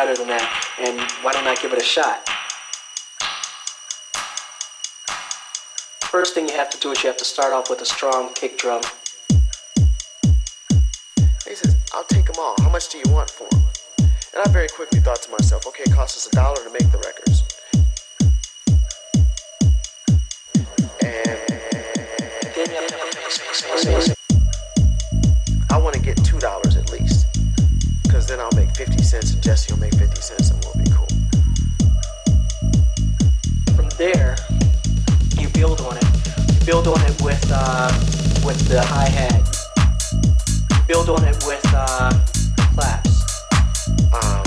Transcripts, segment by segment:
better than that, and why don't I give it a shot? First thing you have to do is you have to start off with a strong kick drum. He says, I'll take them all. How much do you want for them? And I very quickly thought to myself, okay, it costs us a dollar to make the records. And I want to get $2 at least. Because then I'll make 50 cents and Jesse will make 50 cents and we'll be cool. From there, you build on it. You build on it with uh, with the hi hat. Build on it with uh, claps. Um,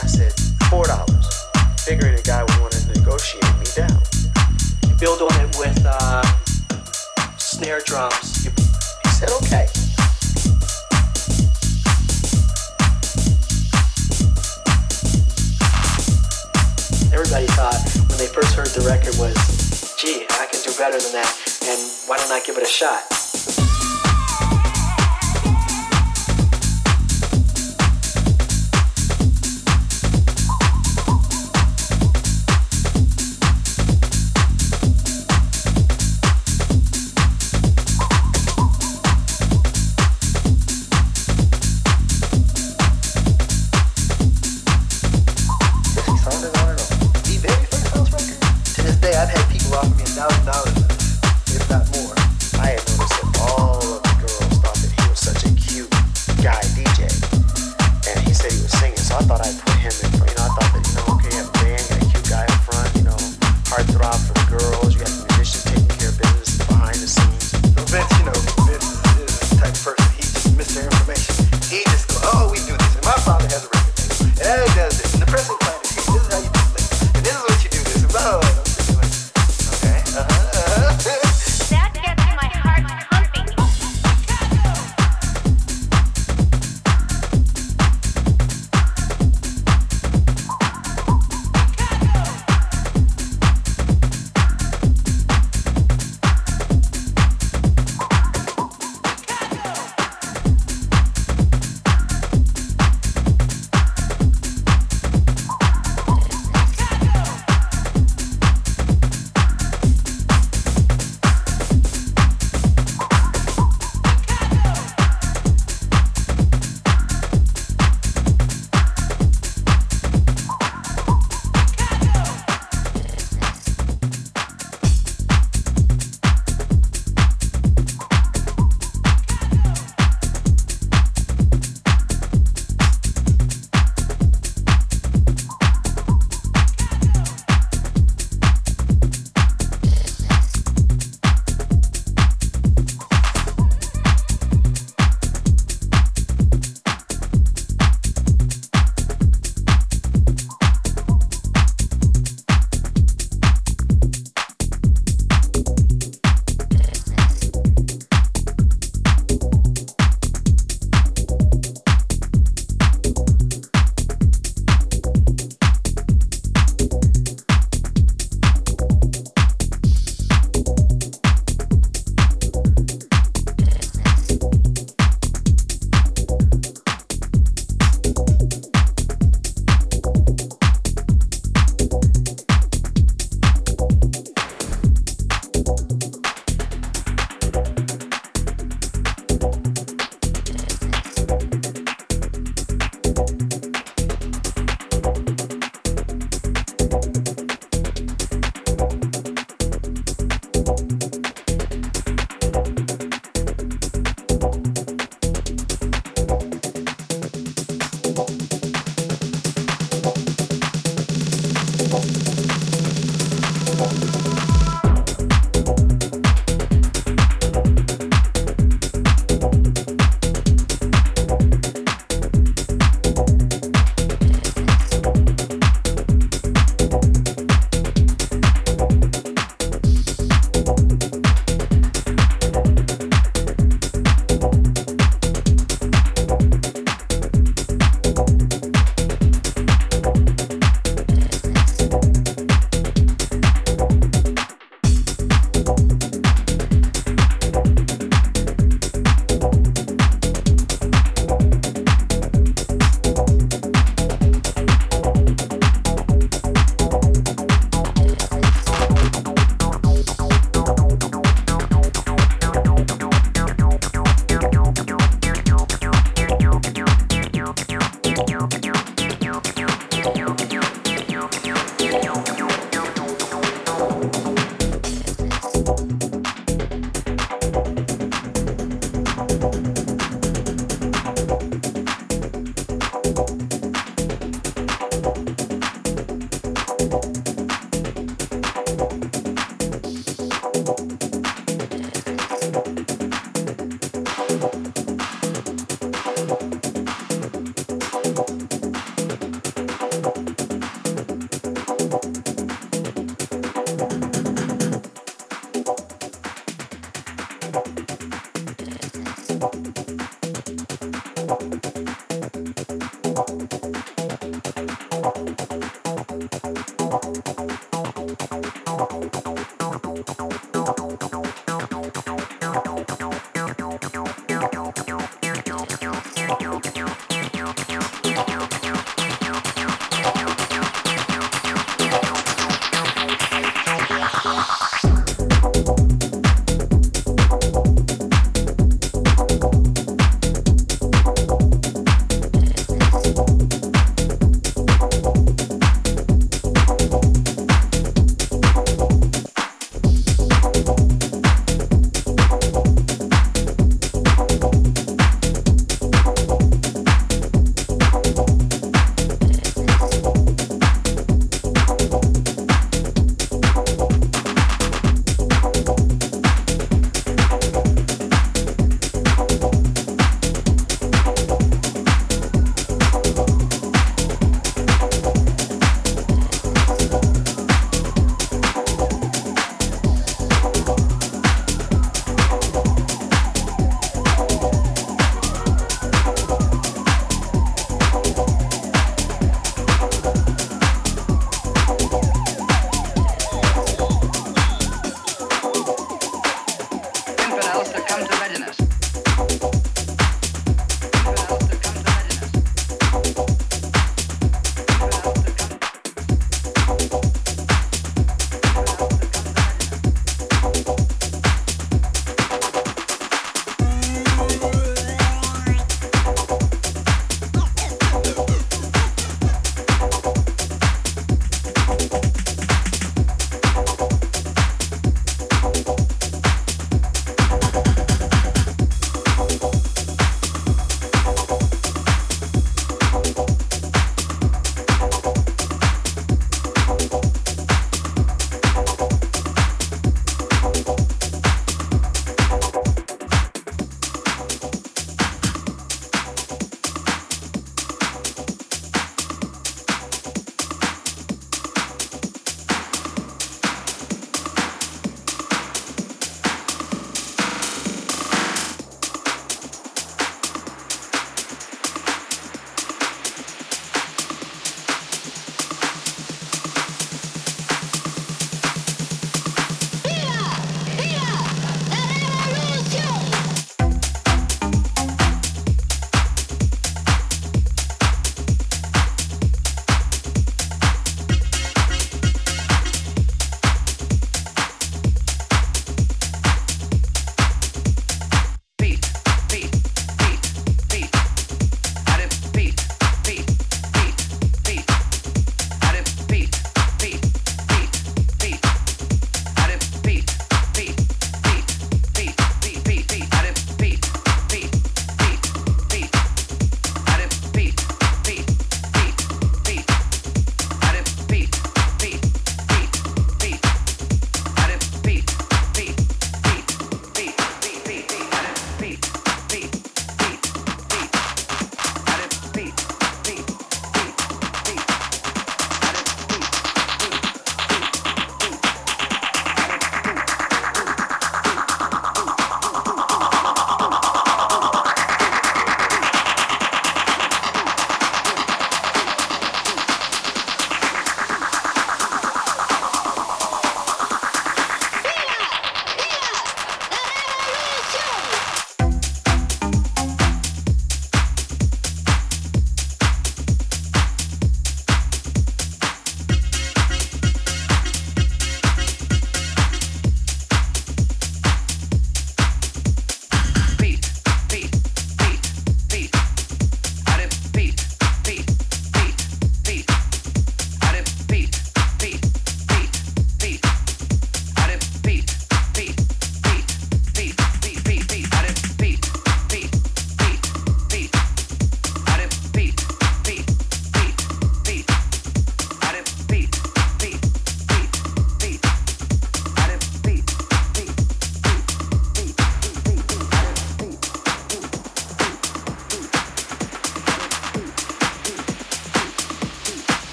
I said, $4. Figuring the guy would want to negotiate me down. You build on it with uh, snare drums. You, He said, okay. Everybody thought when they first heard the record was, gee, I can do better than that, and why don't I give it a shot?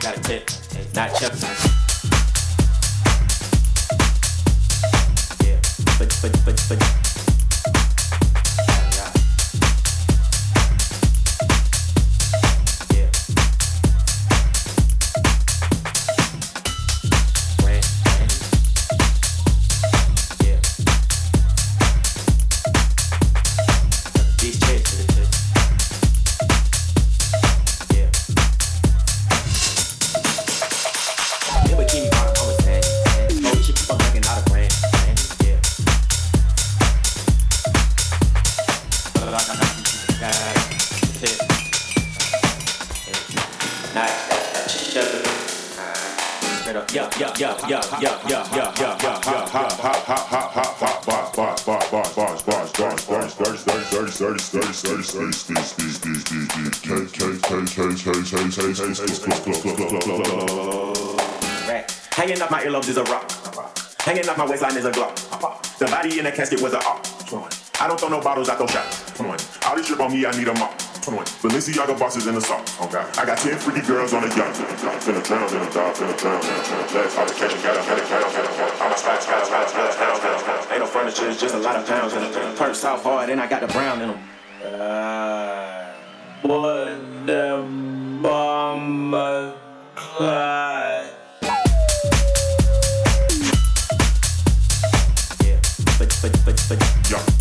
Got a tip, not Chuck. Yeah, but but but but. My earlobes is a rock. Hanging off my waistline is a glock. The body in the casket was a op. I don't throw no bottles, I throw shots. All this drip on me, I need a mop. Balenciaga bosses in the salt. Okay. I got 10 freaky girls on a yacht. Finna drown, finna die, finna drown, finna drown. Catch and got a had a cat. All my stacks, got a lot of blood, pounds, pounds, pounds. Ain't no furniture, it's just a lot of pounds in them. Perk south hard, and I got the brown in them. Uh, what the bomber cry. Plastic, yeah.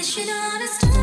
guess you don't understand.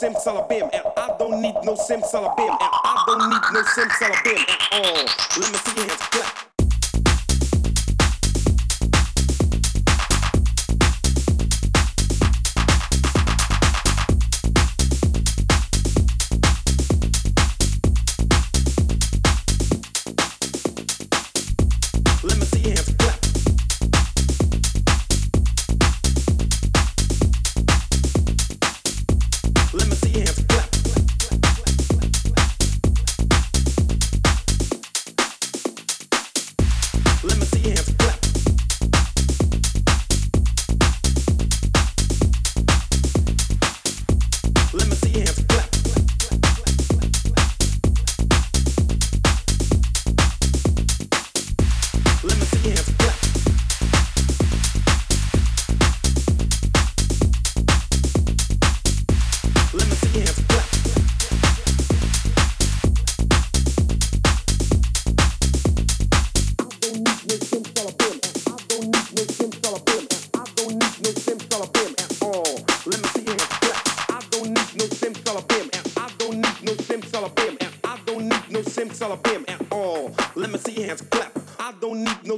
simsalabim and I don't need no Simsalabim. and I don't need no Simsalabim at all. Let me see your hands clap.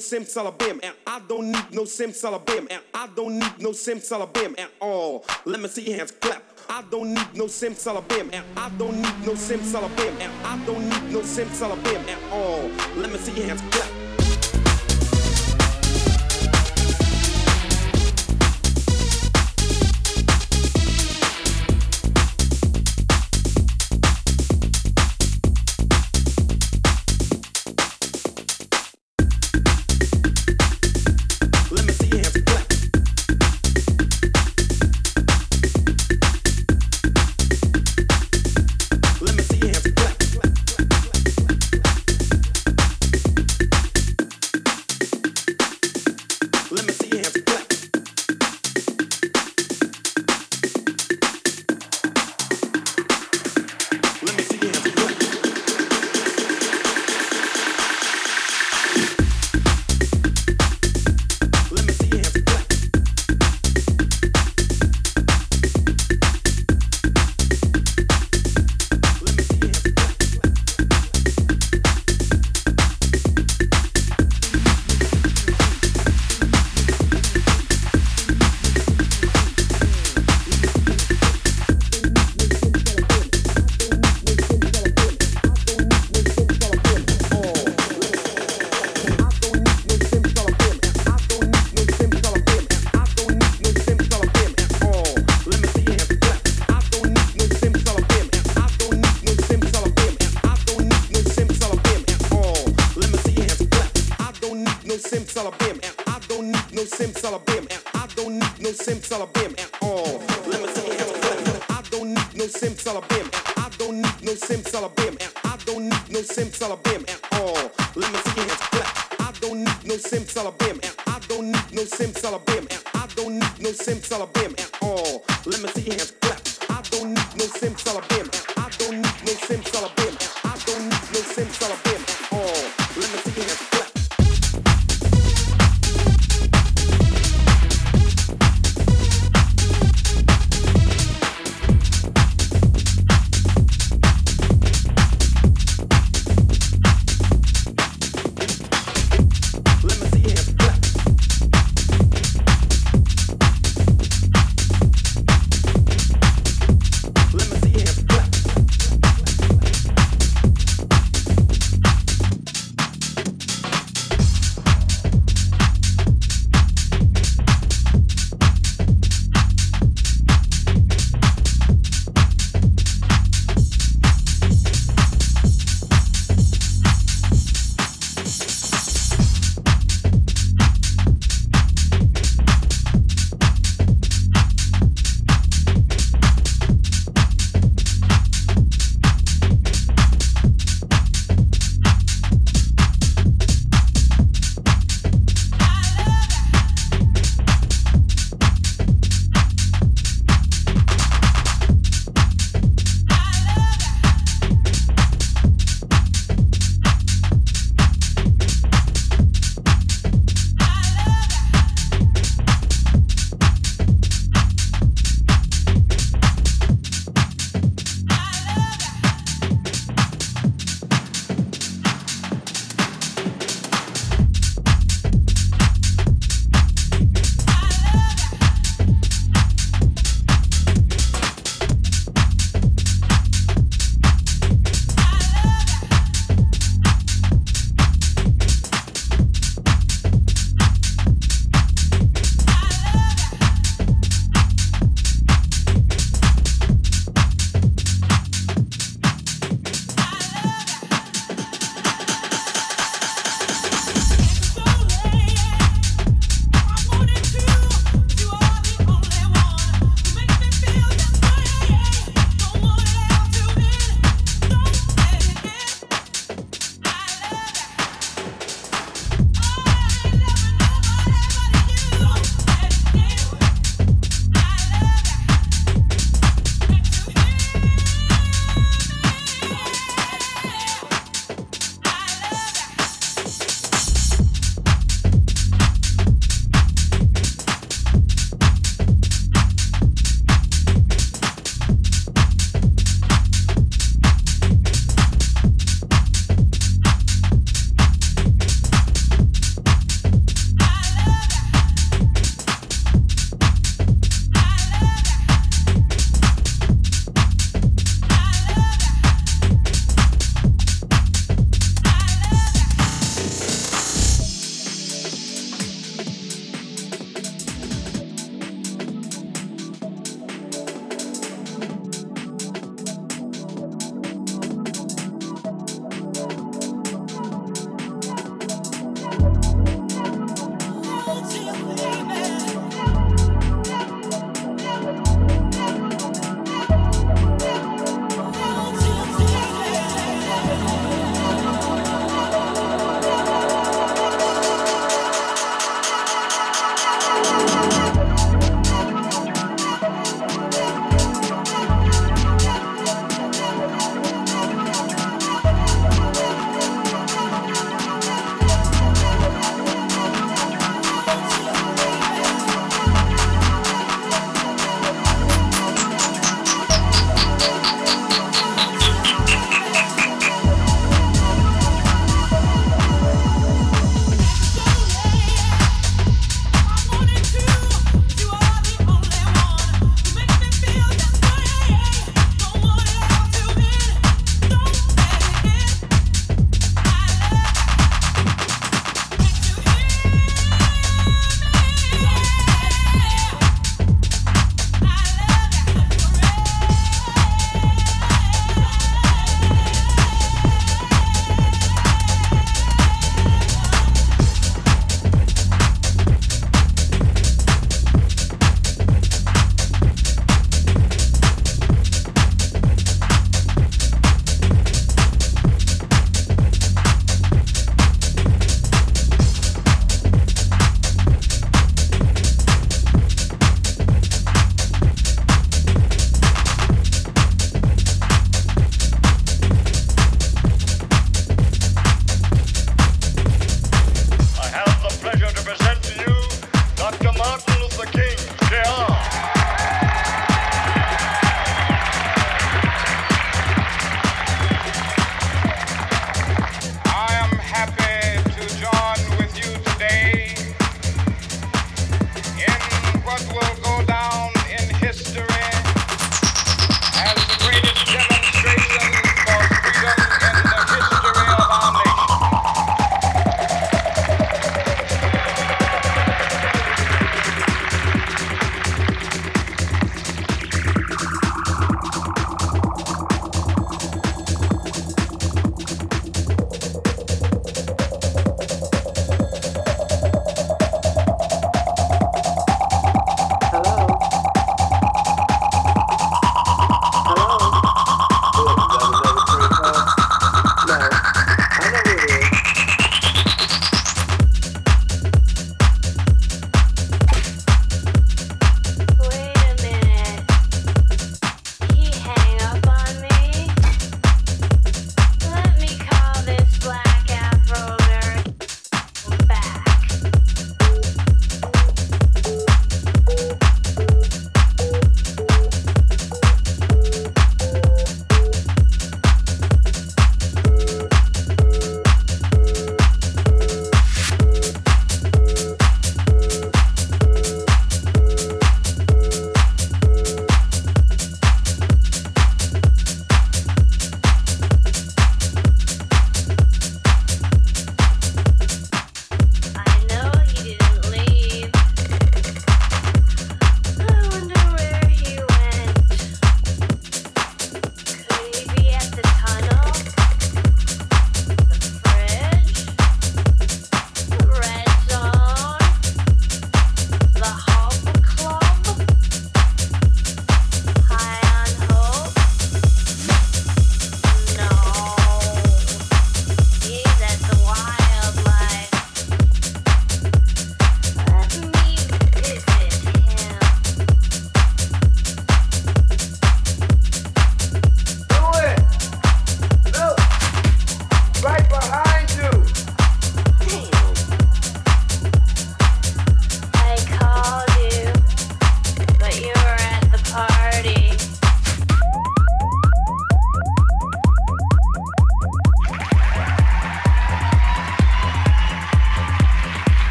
Sims and I don't need no Simsalabim. And I don't need no Simsalabim at all. Let me see your hands clap. I don't need no Simsalabim. And I don't need no Simsalabim. And I don't need no Simsalabim at all. Let me see your hands clap.